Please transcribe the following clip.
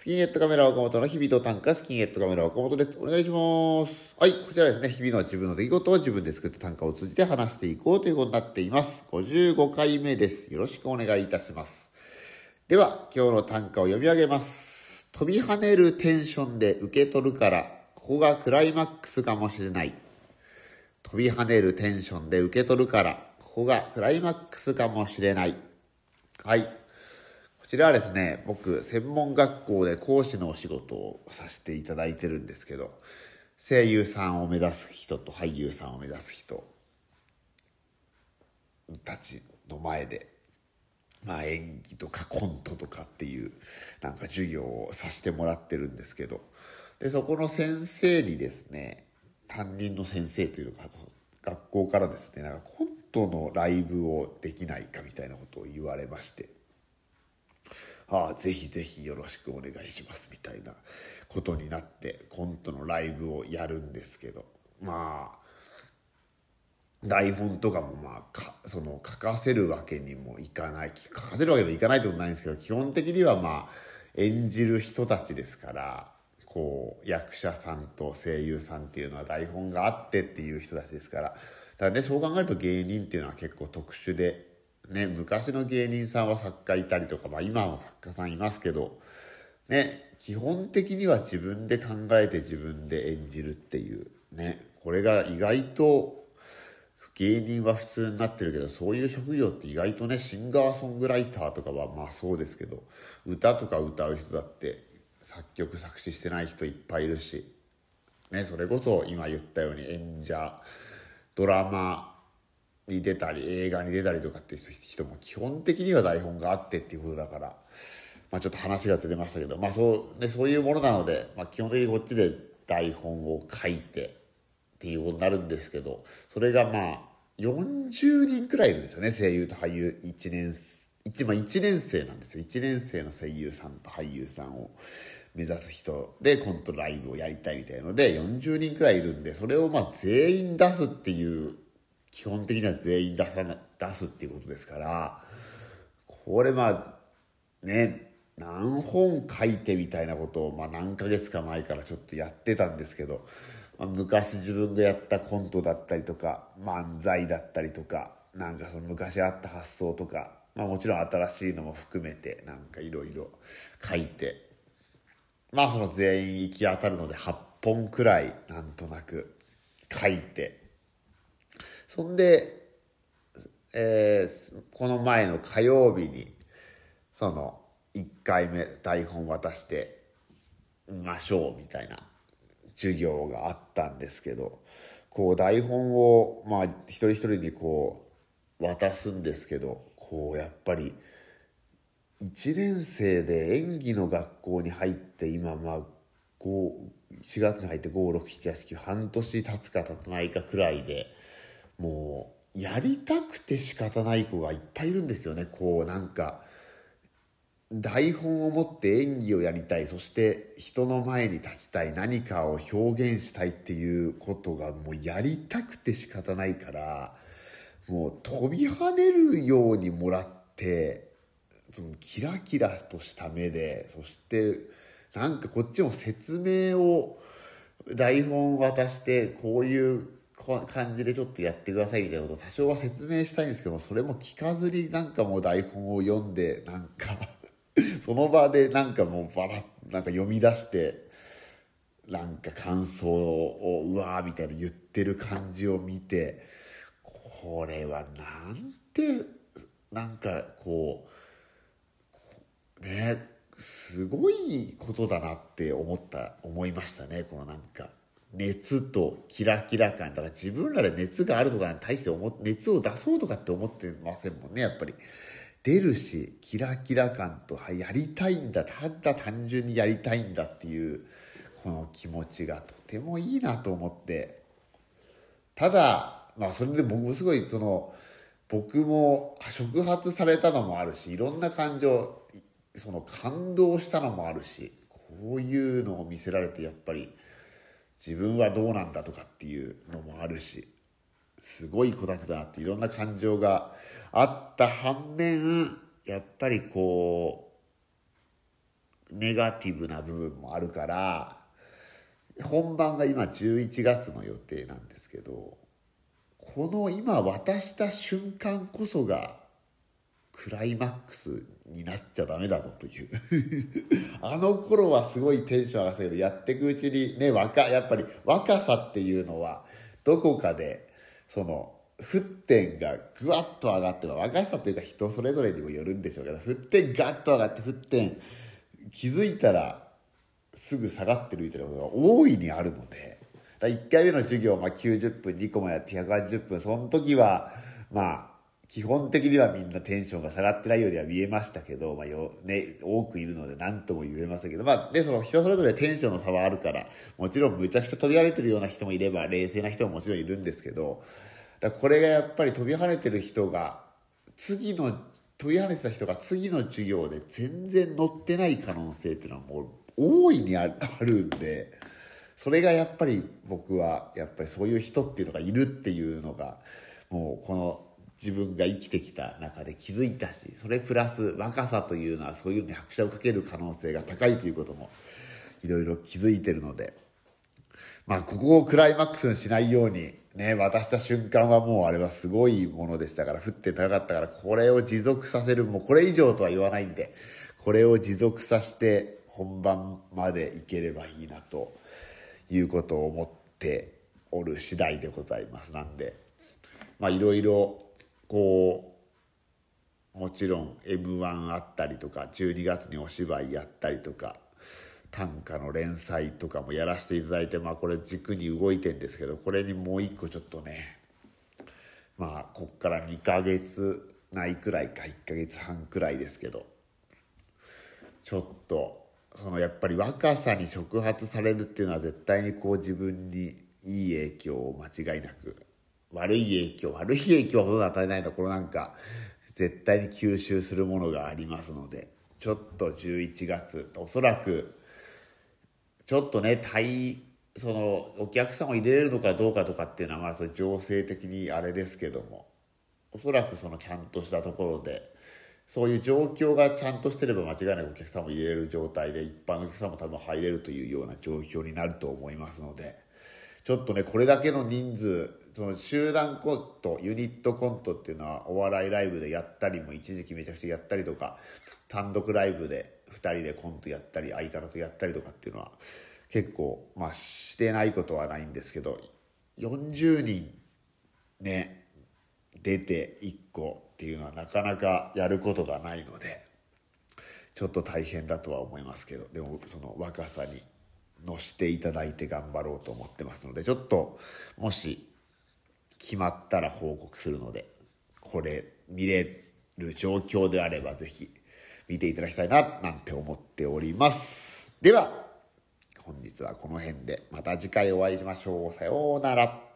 スキンヘッドカメラ岡本の日々と短歌スキンヘッドカメラ岡本です。お願いします。はい、こちらですね、日々の自分の出来事を自分で作った短歌を通じて話していこうということになっています。55回目です。よろしくお願いいたします。では、今日の短歌を読み上げます。飛び跳ねるテンションで受け取るから、ここがクライマックスかもしれない。飛び跳ねるテンションで受け取るから、ここがクライマックスかもしれない。はい。ちらはですね、僕、専門学校で講師のお仕事をさせていただいてるんですけど、声優さんを目指す人と俳優さんを目指す人たちの前で、まあ演技とかコントとかっていうなんか授業をさせてもらってるんですけど、で、そこの先生にですね、担任の先生というか、学校からですね、なんかコントのライブをできないかみたいなことを言われまして、ああ、ぜひぜひよろしくお願いしますみたいなことになってコントのライブをやるんですけど。まあ台本とかもまあかその書かせるわけにもいかない。書かせるわけにもいかないってことないんですけど基本的にはまあ演じる人たちですからこう役者さんと声優さんっていうのは台本があってっていう人たちですから。だねそう考えると芸人っていうのは結構特殊でね、昔の芸人さんは作家いたりとか、まあ、今も作家さんいますけど、ね、基本的には自分で考えて自分で演じるっていうねこれが意外と芸人は普通になってるけどそういう職業って意外とねシンガーソングライターとかはまあそうですけど歌とか歌う人だって作曲作詞してない人いっぱいいるし、ね、それこそ今言ったように演者ドラマに出たり映画に出たりとかっていう人も基本的には台本があってっていうことだから、まあ、ちょっと話がずれましたけど、まあそうね、そういうものなので、まあ、基本的にこっちで台本を書いてっていうことになるんですけどそれがまあ40人くらいいるんですよね声優と俳優。1年一まあ、1年生なんですよ。1年生の声優さんと俳優さんを目指す人でコントライブをやりたいみたいなので40人くらいいるんでそれをまあ全員出すっていう基本的には全員出さな出すっていうことですからこれまあね何本書いてみたいなことを、まあ、何ヶ月か前からちょっとやってたんですけど、まあ、昔自分がやったコントだったりとか漫才だったりとかなんかその昔あった発想とか、まあ、もちろん新しいのも含めてなんかいろいろ書いてまあその全員行き当たるので8本くらいなんとなく書いて。そんで、えー、この前の火曜日にその1回目台本渡してみましょうみたいな授業があったんですけどこう台本をまあ一人一人にこう渡すんですけどこうやっぱり1年生で演技の学校に入って今まあ4月に入って5678半年経つか経たないかくらいで。もうやりたくて仕方ない子がいっぱいいるんですよね。こうなんか台本を持って演技をやりたい。そして人の前に立ちたい。何かを表現したいっていうことがもうやりたくて仕方ないからもう飛び跳ねるようにもらってそのキラキラとした目でそしてなんかこっちも説明を台本渡してこういう感じでちょっとやってくださいみたいなことを多少は説明したいんですけどもそれも聞かずになんかもう台本を読んでなんか その場でなんかもうバラッなんか読み出してなんか感想をうわーみたいな言ってる感じを見てこれはなんてなんかこうねすごいことだなって思った思いましたねこのなんか。熱とキラキラ感。だから自分らで熱があるとかに対して思熱を出そうとかって思ってませんもんねやっぱり。出るしキラキラ感とやりたいんだ。ただ単純にやりたいんだっていうこの気持ちがとてもいいなと思って。ただまあそれで僕もすごいその僕も触発されたのもあるしいろんな感情その感動したのもあるしこういうのを見せられてやっぱり自分はどうなんだとかっていうのもあるしすごい子たちだなっていろんな感情があった反面やっぱりこうネガティブな部分もあるから本番が今11月の予定なんですけどこの今渡した瞬間こそがクライマックスになっちゃダメだぞという。あの頃はすごいテンション上がったけどやっていくうちにね若やっぱり若さっていうのはどこかでその沸点がぐわっと上がって若さというか人それぞれにもよるんでしょうけど沸点ガッと上がって沸点気づいたらすぐ下がってるみたいなことが大いにあるのでだ1回目の授業、まあ、90分2個もやって180分その時はまあ基本的にはみんなテンションが下がってないようには見えましたけど、まあよね、多くいるので何とも言えませんけど、まあ、で、その人それぞれテンションの差はあるから、もちろんむちゃくちゃ飛び跳ねてるような人もいれば、冷静な人ももちろんいるんですけど、だこれがやっぱり飛び跳ねてる人が、次の、飛び跳ねてた人が次の授業で全然乗ってない可能性っていうのはもう大いにあるんで、それがやっぱり僕は、やっぱりそういう人っていうのがいるっていうのが、もうこの自分が生きてきた中で気づいたしそれプラス若さというのはそういうのに拍車をかける可能性が高いということもいろいろ気づいてるので。まあここをクライマックスにしないようにね渡した瞬間はもうあれはすごいものでしたから降って高かったからこれを持続させるもうこれ以上とは言わないんでこれを持続させて本番までいければいいなということを思っておる次第でございます。なんでまあいろいろこうもちろん m 1あったりとか12月にお芝居やったりとか短歌の連載とかもやらせていただいてまあこれ軸に動いてんですけどこれにもう一個ちょっとねまあこっから2ヶ月ないくらいか1ヶ月半くらいですけどちょっとそのやっぱり若さに触発されるっていうのは絶対にこう自分にいい影響を間違いなく悪い影響悪い影響はほとんど与えないところなんか絶対に吸収するものがありますのでちょっと11月おそらくちょっとね対そのお客さんを入れれるのかどうかとかっていうのはまあそれ情勢的にあれですけどもおそらくそのちゃんとしたところでそういう状況がちゃんとしてれば間違いなくお客さんも入れる状態で一般のお客さんも多分入れるというような状況になると思いますのでちょっとねこれだけの人数その集団コントユニットコントっていうのはお笑いライブでやったりも一時期めちゃくちゃやったりとか単独ライブで2人でコントやったり相方とやったりとかっていうのは結構まあしてないことはないんですけど40人ね出て1個っていうのはなかなかやることがないのでちょっと大変だとは思いますけどでもその若さに乗していただいて頑張ろうと思ってますのでちょっともし決まったら報告するのでこれ見れる状況であれば是非見ていただきたいななんて思っております。では本日はこの辺でまた次回お会いしましょう。さようなら。